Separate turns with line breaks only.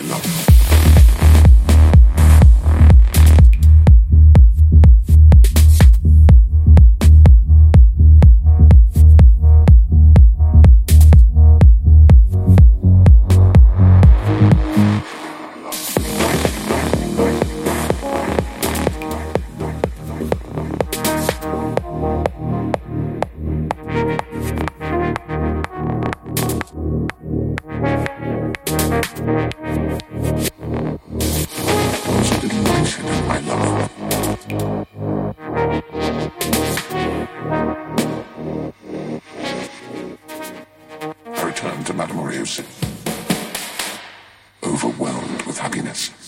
At Orius, overwhelmed with happiness.